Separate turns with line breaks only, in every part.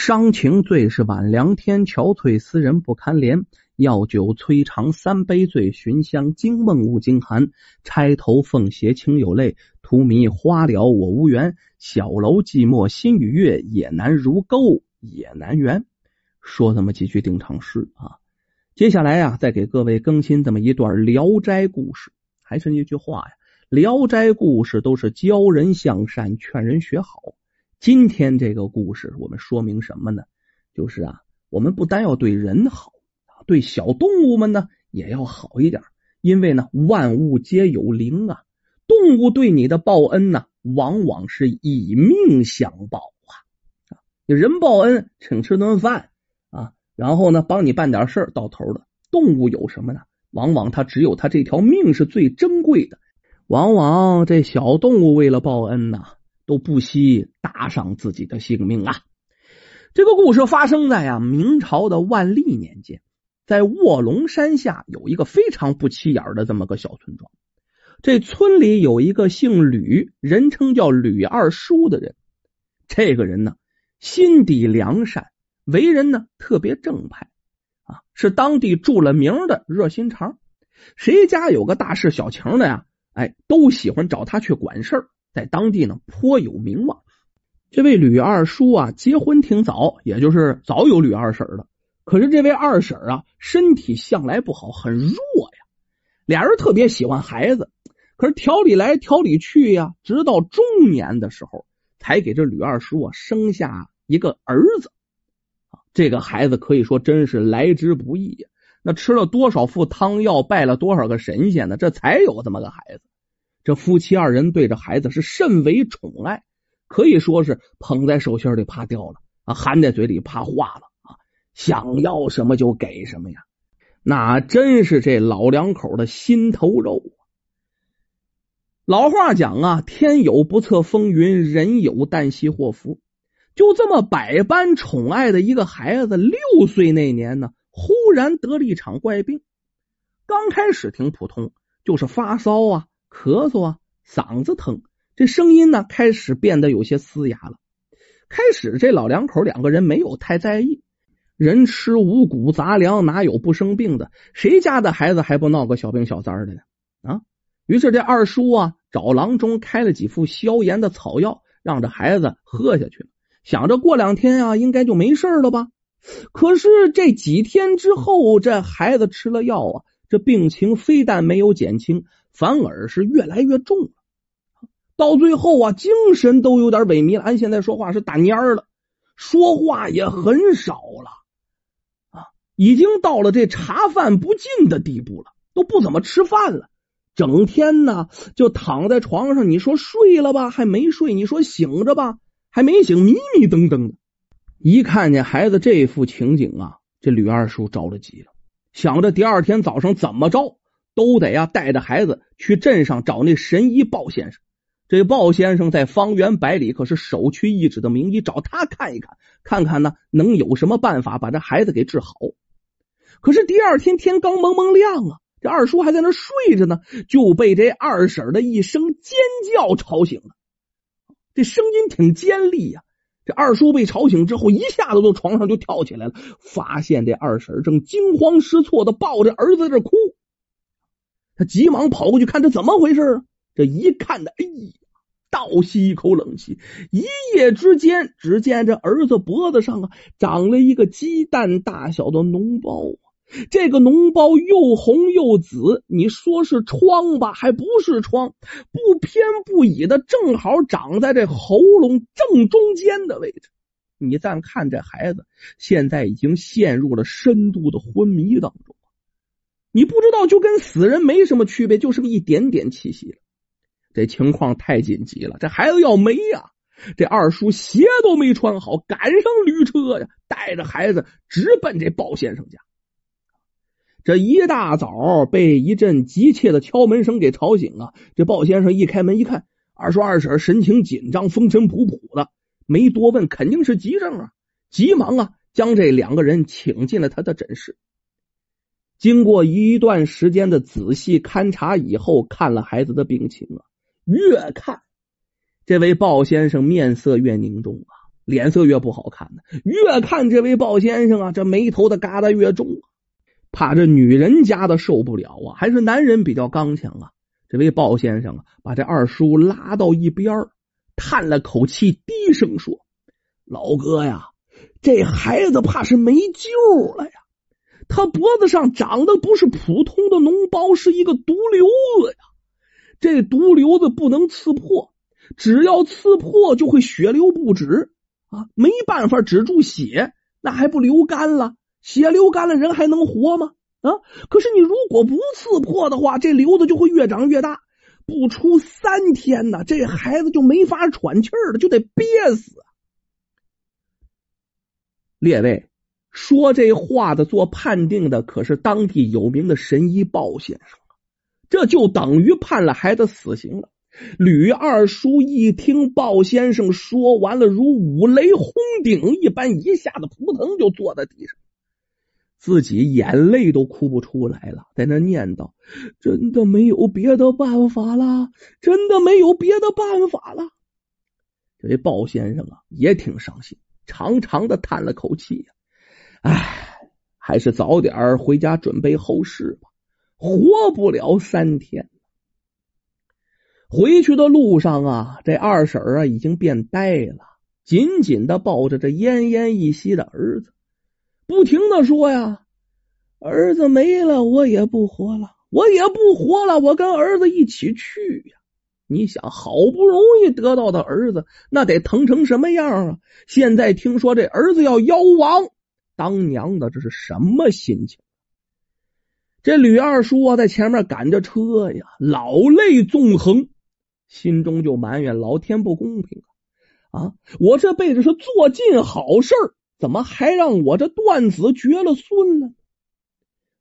伤情最是晚凉天，憔悴思人不堪怜。药酒催肠三杯醉，寻香惊梦误惊寒。钗头凤斜情有泪，荼蘼花了我无缘。小楼寂寞心与月，也难如钩也难圆。说这么几句定场诗啊，接下来啊，再给各位更新这么一段《聊斋》故事。还是那句话呀，《聊斋》故事都是教人向善，劝人学好。今天这个故事，我们说明什么呢？就是啊，我们不单要对人好，对小动物们呢也要好一点。因为呢，万物皆有灵啊，动物对你的报恩呢，往往是以命相报啊。人报恩，请吃顿饭啊，然后呢，帮你办点事儿到头了。动物有什么呢？往往它只有它这条命是最珍贵的。往往这小动物为了报恩呢。都不惜搭上自己的性命啊！这个故事发生在啊明朝的万历年间，在卧龙山下有一个非常不起眼的这么个小村庄。这村里有一个姓吕，人称叫吕二叔的人。这个人呢，心地良善，为人呢特别正派啊，是当地著了名的热心肠。谁家有个大事小情的呀，哎，都喜欢找他去管事儿。在当地呢颇有名望。这位吕二叔啊，结婚挺早，也就是早有吕二婶了。可是这位二婶啊，身体向来不好，很弱呀。俩人特别喜欢孩子，可是调理来调理去呀，直到中年的时候，才给这吕二叔啊生下一个儿子。这个孩子可以说真是来之不易呀。那吃了多少副汤药，拜了多少个神仙呢？这才有这么个孩子。这夫妻二人对着孩子是甚为宠爱，可以说是捧在手心里怕掉了啊，含在嘴里怕化了啊，想要什么就给什么呀，那真是这老两口的心头肉。老话讲啊，天有不测风云，人有旦夕祸福。就这么百般宠爱的一个孩子，六岁那年呢，忽然得了一场怪病。刚开始挺普通，就是发烧啊。咳嗽啊，嗓子疼，这声音呢开始变得有些嘶哑了。开始这老两口两个人没有太在意，人吃五谷杂粮哪有不生病的？谁家的孩子还不闹个小病小灾的呢？啊！于是这二叔啊找郎中开了几副消炎的草药，让这孩子喝下去，想着过两天啊应该就没事了吧。可是这几天之后，这孩子吃了药啊，这病情非但没有减轻。反而是越来越重了，到最后啊，精神都有点萎靡了。俺现在说话是打蔫儿了，说话也很少了，啊，已经到了这茶饭不进的地步了，都不怎么吃饭了，整天呢就躺在床上。你说睡了吧，还没睡；你说醒着吧，还没醒，迷迷瞪瞪的。一看见孩子这副情景啊，这吕二叔着了急了，想着第二天早上怎么着。都得呀，带着孩子去镇上找那神医鲍先生。这鲍先生在方圆百里可是首屈一指的名医，找他看一看，看看呢能有什么办法把这孩子给治好。可是第二天天刚蒙蒙亮啊，这二叔还在那睡着呢，就被这二婶的一声尖叫吵醒了。这声音挺尖利呀。这二叔被吵醒之后，一下子从床上就跳起来了，发现这二婶正惊慌失措的抱着儿子在这哭。他急忙跑过去看这怎么回事啊？这一看的，哎呀，倒吸一口冷气。一夜之间，只见这儿子脖子上啊长了一个鸡蛋大小的脓包！这个脓包又红又紫，你说是疮吧，还不是疮，不偏不倚的，正好长在这喉咙正中间的位置。你再看这孩子，现在已经陷入了深度的昏迷当中。你不知道，就跟死人没什么区别，就是一点点气息了。这情况太紧急了，这孩子要没呀！这二叔鞋都没穿好，赶上驴车呀，带着孩子直奔这鲍先生家。这一大早被一阵急切的敲门声给吵醒了。这鲍先生一开门一看，二叔二婶神情紧张，风尘仆仆的，没多问，肯定是急症啊！急忙啊，将这两个人请进了他的诊室。经过一段时间的仔细勘察以后，看了孩子的病情啊，越看这位鲍先生面色越凝重啊，脸色越不好看呢。越看这位鲍先生啊，这眉头的疙瘩越重，怕这女人家的受不了啊，还是男人比较刚强啊。这位鲍先生啊，把这二叔拉到一边叹了口气，低声说：“老哥呀，这孩子怕是没救了呀！他脖子上长的不是普通的脓包，是一个毒瘤子呀！这毒瘤子不能刺破，只要刺破就会血流不止啊！没办法止住血，那还不流干了？血流干了，人还能活吗？”啊！可是你如果不刺破的话，这瘤子就会越长越大，不出三天呢，这孩子就没法喘气儿了，就得憋死。列位，说这话的、做判定的，可是当地有名的神医鲍先生，这就等于判了孩子死刑了。吕二叔一听鲍先生说完了，如五雷轰顶一般，一下子扑腾就坐在地上。自己眼泪都哭不出来了，在那念叨：“真的没有别的办法了，真的没有别的办法了。”这位鲍先生啊，也挺伤心，长长的叹了口气呀：“唉，还是早点回家准备后事吧，活不了三天。”回去的路上啊，这二婶啊已经变呆了，紧紧的抱着这奄奄一息的儿子。不停的说呀，儿子没了，我也不活了，我也不活了，我跟儿子一起去呀！你想，好不容易得到的儿子，那得疼成什么样啊？现在听说这儿子要夭亡，当娘的这是什么心情？这吕二叔啊，在前面赶着车呀，老泪纵横，心中就埋怨老天不公平啊！啊，我这辈子是做尽好事。怎么还让我这断子绝了孙了？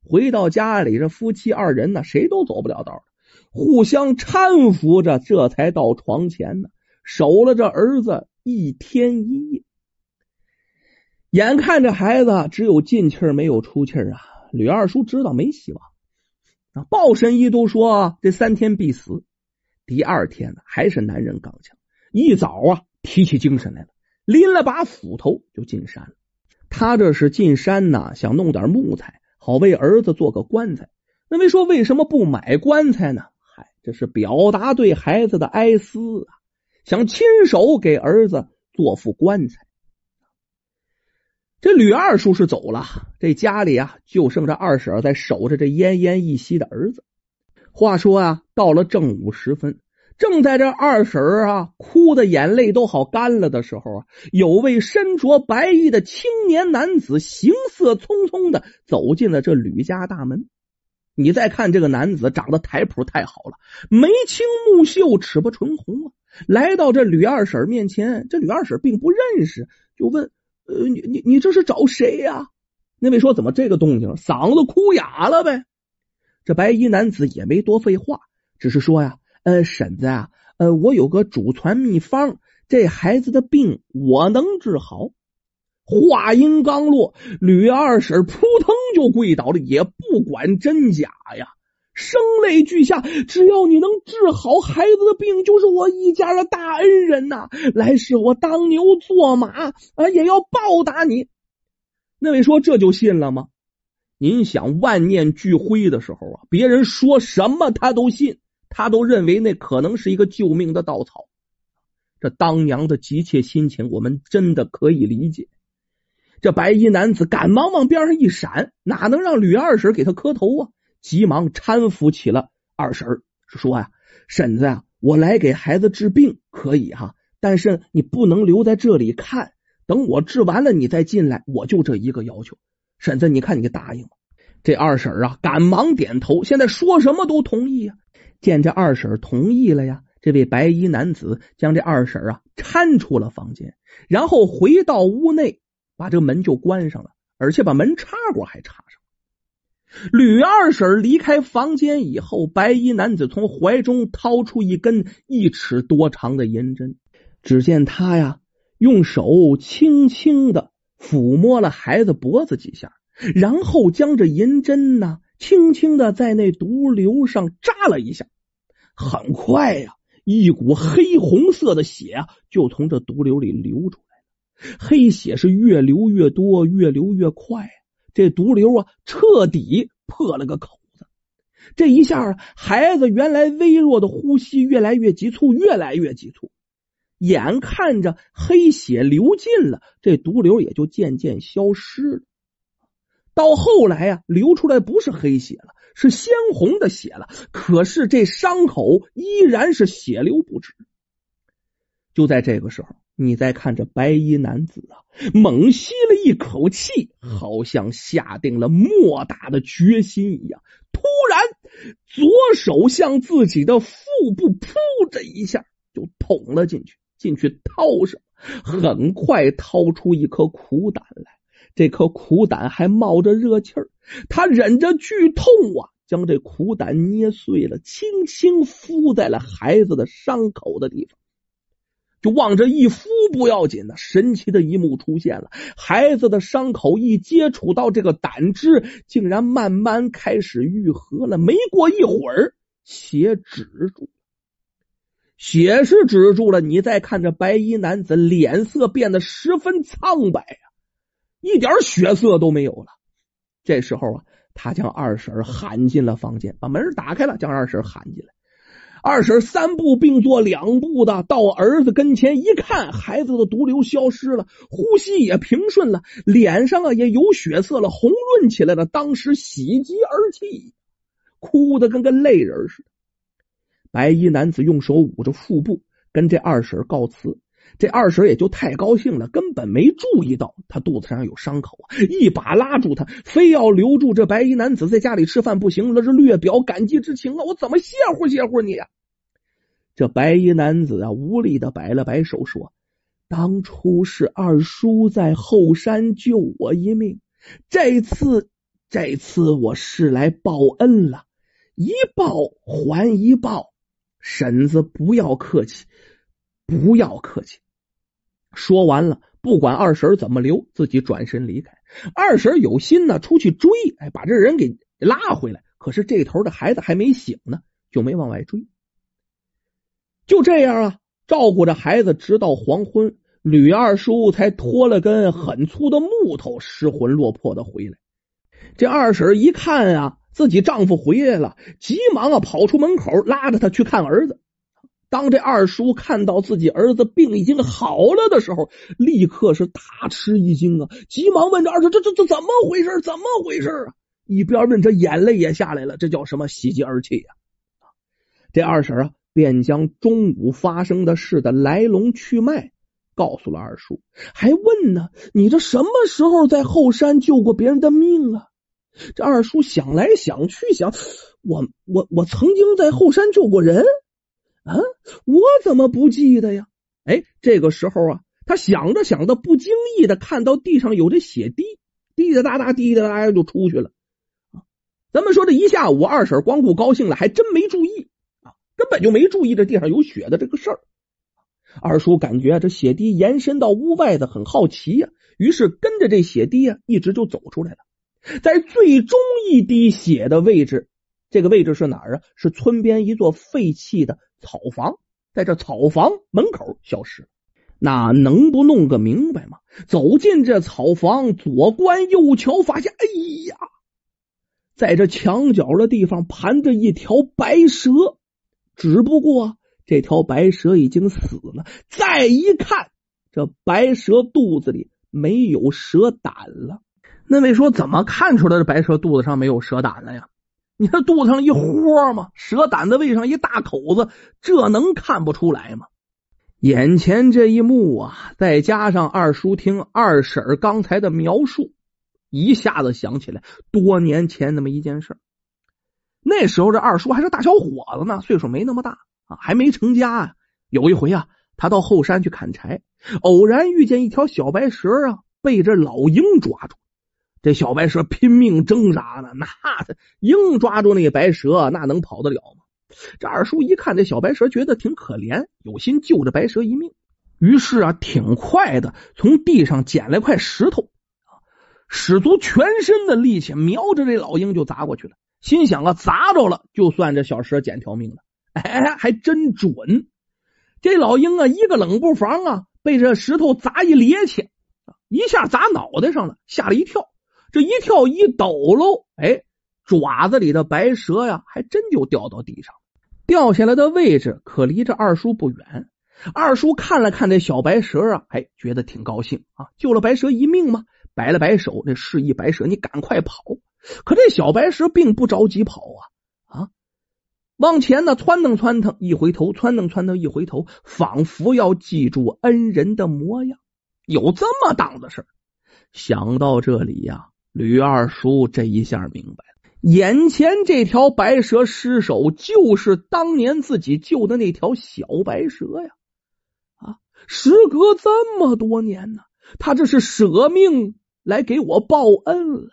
回到家里，这夫妻二人呢，谁都走不了道互相搀扶着，这才到床前呢，守了这儿子一天一夜。眼看着孩子只有进气没有出气啊，吕二叔知道没希望。啊，鲍神医都说这三天必死。第二天呢，还是男人刚强，一早啊提起精神来了。拎了把斧头就进山了。他这是进山呐，想弄点木材，好为儿子做个棺材。那位说为什么不买棺材呢？嗨，这是表达对孩子的哀思啊，想亲手给儿子做副棺材。这吕二叔是走了，这家里啊就剩这二婶在守着这奄奄一息的儿子。话说啊，到了正午时分。正在这二婶啊哭的眼泪都好干了的时候啊，有位身着白衣的青年男子行色匆匆的走进了这吕家大门。你再看这个男子长得台谱太好了，眉清目秀，齿不唇红啊。来到这吕二婶面前，这吕二婶并不认识，就问：“呃，你你你这是找谁呀？”那位说：“怎么这个动静？嗓子哭哑了呗？”这白衣男子也没多废话，只是说呀。呃，婶子啊，呃，我有个祖传秘方，这孩子的病我能治好。话音刚落，吕二婶扑腾就跪倒了，也不管真假呀，声泪俱下。只要你能治好孩子的病，就是我一家的大恩人呐！来世我当牛做马啊，也要报答你。那位说这就信了吗？您想万念俱灰的时候啊，别人说什么他都信。他都认为那可能是一个救命的稻草，这当娘的急切心情，我们真的可以理解。这白衣男子赶忙往边上一闪，哪能让吕二婶给他磕头啊？急忙搀扶起了二婶，说呀：“婶子啊，我来给孩子治病可以哈，但是你不能留在这里看，等我治完了你再进来。我就这一个要求，婶子，你看你答应吗？”这二婶啊，赶忙点头，现在说什么都同意呀。见这二婶同意了呀，这位白衣男子将这二婶啊搀出了房间，然后回到屋内，把这门就关上了，而且把门插过还插上。吕二婶离开房间以后，白衣男子从怀中掏出一根一尺多长的银针，只见他呀用手轻轻的抚摸了孩子脖子几下，然后将这银针呢。轻轻的在那毒瘤上扎了一下，很快呀，一股黑红色的血啊就从这毒瘤里流出来了。黑血是越流越多，越流越快，这毒瘤啊，彻底破了个口子。这一下啊，孩子原来微弱的呼吸越来越急促，越来越急促。眼看着黑血流尽了，这毒瘤也就渐渐消失了。到后来呀，流出来不是黑血了，是鲜红的血了。可是这伤口依然是血流不止。就在这个时候，你再看这白衣男子啊，猛吸了一口气，好像下定了莫大的决心一样。突然，左手向自己的腹部扑这一下就捅了进去，进去掏上，很快掏出一颗苦胆来。这颗苦胆还冒着热气儿，他忍着剧痛啊，将这苦胆捏碎了，轻轻敷在了孩子的伤口的地方。就往这一敷不要紧的，神奇的一幕出现了：孩子的伤口一接触到这个胆汁，竟然慢慢开始愈合了。没过一会儿，血止住，血是止住了。你再看这白衣男子，脸色变得十分苍白啊。一点血色都没有了。这时候啊，他将二婶喊进了房间，把门打开了，将二婶喊进来。二婶三步并作两步的到儿子跟前，一看，孩子的毒瘤消失了，呼吸也平顺了，脸上啊也有血色了，红润起来了。当时喜极而泣，哭得跟个泪人似的。白衣男子用手捂着腹部，跟这二婶告辞。这二婶也就太高兴了，根本没注意到他肚子上有伤口！一把拉住他，非要留住这白衣男子在家里吃饭不行那，是略表感激之情啊！我怎么谢乎谢乎你呀？这白衣男子啊，无力的摆了摆手，说：“当初是二叔在后山救我一命，这次这次我是来报恩了，一报还一报，婶子不要客气，不要客气。”说完了，不管二婶怎么留，自己转身离开。二婶有心呢，出去追，哎，把这人给拉回来。可是这头的孩子还没醒呢，就没往外追。就这样啊，照顾着孩子，直到黄昏，吕二叔才拖了根很粗的木头，失魂落魄的回来。这二婶一看啊，自己丈夫回来了，急忙啊跑出门口，拉着他去看儿子。当这二叔看到自己儿子病已经好了的时候，立刻是大吃一惊啊！急忙问这二叔：“这这这怎么回事？怎么回事啊？”一边问，这眼泪也下来了。这叫什么喜极而泣呀？这二婶啊，便将中午发生的事的来龙去脉告诉了二叔，还问呢：“你这什么时候在后山救过别人的命啊？”这二叔想来想去，想：“我我我曾经在后山救过人。”啊，我怎么不记得呀？哎，这个时候啊，他想着想着，不经意的看到地上有这血滴，滴答答答，滴答答答就出去了。咱们说这一下午，二婶光顾高兴了，还真没注意，根本就没注意这地上有血的这个事儿。二叔感觉这血滴延伸到屋外的，很好奇呀，于是跟着这血滴啊，一直就走出来了，在最终一滴血的位置。这个位置是哪儿啊？是村边一座废弃的草房，在这草房门口消失。那能不弄个明白吗？走进这草房，左观右瞧，发现，哎呀，在这墙角的地方盘着一条白蛇，只不过这条白蛇已经死了。再一看，这白蛇肚子里没有蛇胆了。那位说，怎么看出来这白蛇肚子上没有蛇胆了呀？你看肚子上一豁吗？蛇胆子胃上一大口子，这能看不出来吗？眼前这一幕啊，再加上二叔听二婶刚才的描述，一下子想起来多年前那么一件事。那时候这二叔还是大小伙子呢，岁数没那么大啊，还没成家啊。有一回啊，他到后山去砍柴，偶然遇见一条小白蛇啊，被这老鹰抓住。这小白蛇拼命挣扎呢，那鹰抓住那白蛇，那能跑得了吗？这二叔一看这小白蛇，觉得挺可怜，有心救这白蛇一命，于是啊，挺快的从地上捡了块石头，使足全身的力气，瞄着这老鹰就砸过去了。心想啊，砸着了，就算这小蛇捡条命了。哎，还真准！这老鹰啊，一个冷不防啊。被这石头砸一趔趄，一下砸脑袋上了，吓了一跳。这一跳一抖喽，哎，爪子里的白蛇呀，还真就掉到地上。掉下来的位置可离这二叔不远。二叔看了看这小白蛇啊，哎，觉得挺高兴啊，救了白蛇一命嘛，摆了摆手，这示意白蛇你赶快跑。可这小白蛇并不着急跑啊啊，往前呢窜腾窜腾，一回头窜腾窜腾，一回头，仿佛要记住恩人的模样。有这么档子事想到这里呀，吕二叔这一下明白了，眼前这条白蛇尸首就是当年自己救的那条小白蛇呀。啊时隔这么多年呢，他这是舍命来给我报恩了。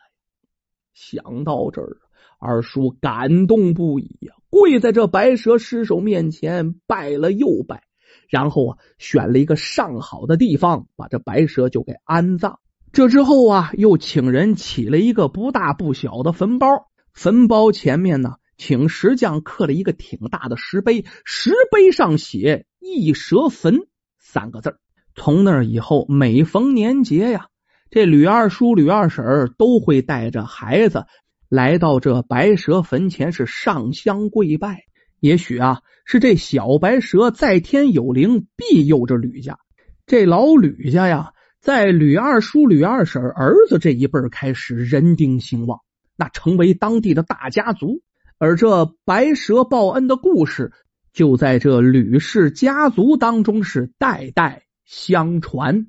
想到这儿，二叔感动不已呀，跪在这白蛇尸首面前拜了又拜，然后啊，选了一个上好的地方，把这白蛇就给安葬。这之后啊，又请人起了一个不大不小的坟包，坟包前面呢，请石匠刻了一个挺大的石碑，石碑上写“一蛇坟”。三个字从那以后，每逢年节呀，这吕二叔、吕二婶都会带着孩子来到这白蛇坟前，是上香跪拜。也许啊，是这小白蛇在天有灵，庇佑着吕家。这老吕家呀，在吕二叔、吕二婶儿子这一辈开始人丁兴旺，那成为当地的大家族。而这白蛇报恩的故事。就在这吕氏家族当中是代代相传。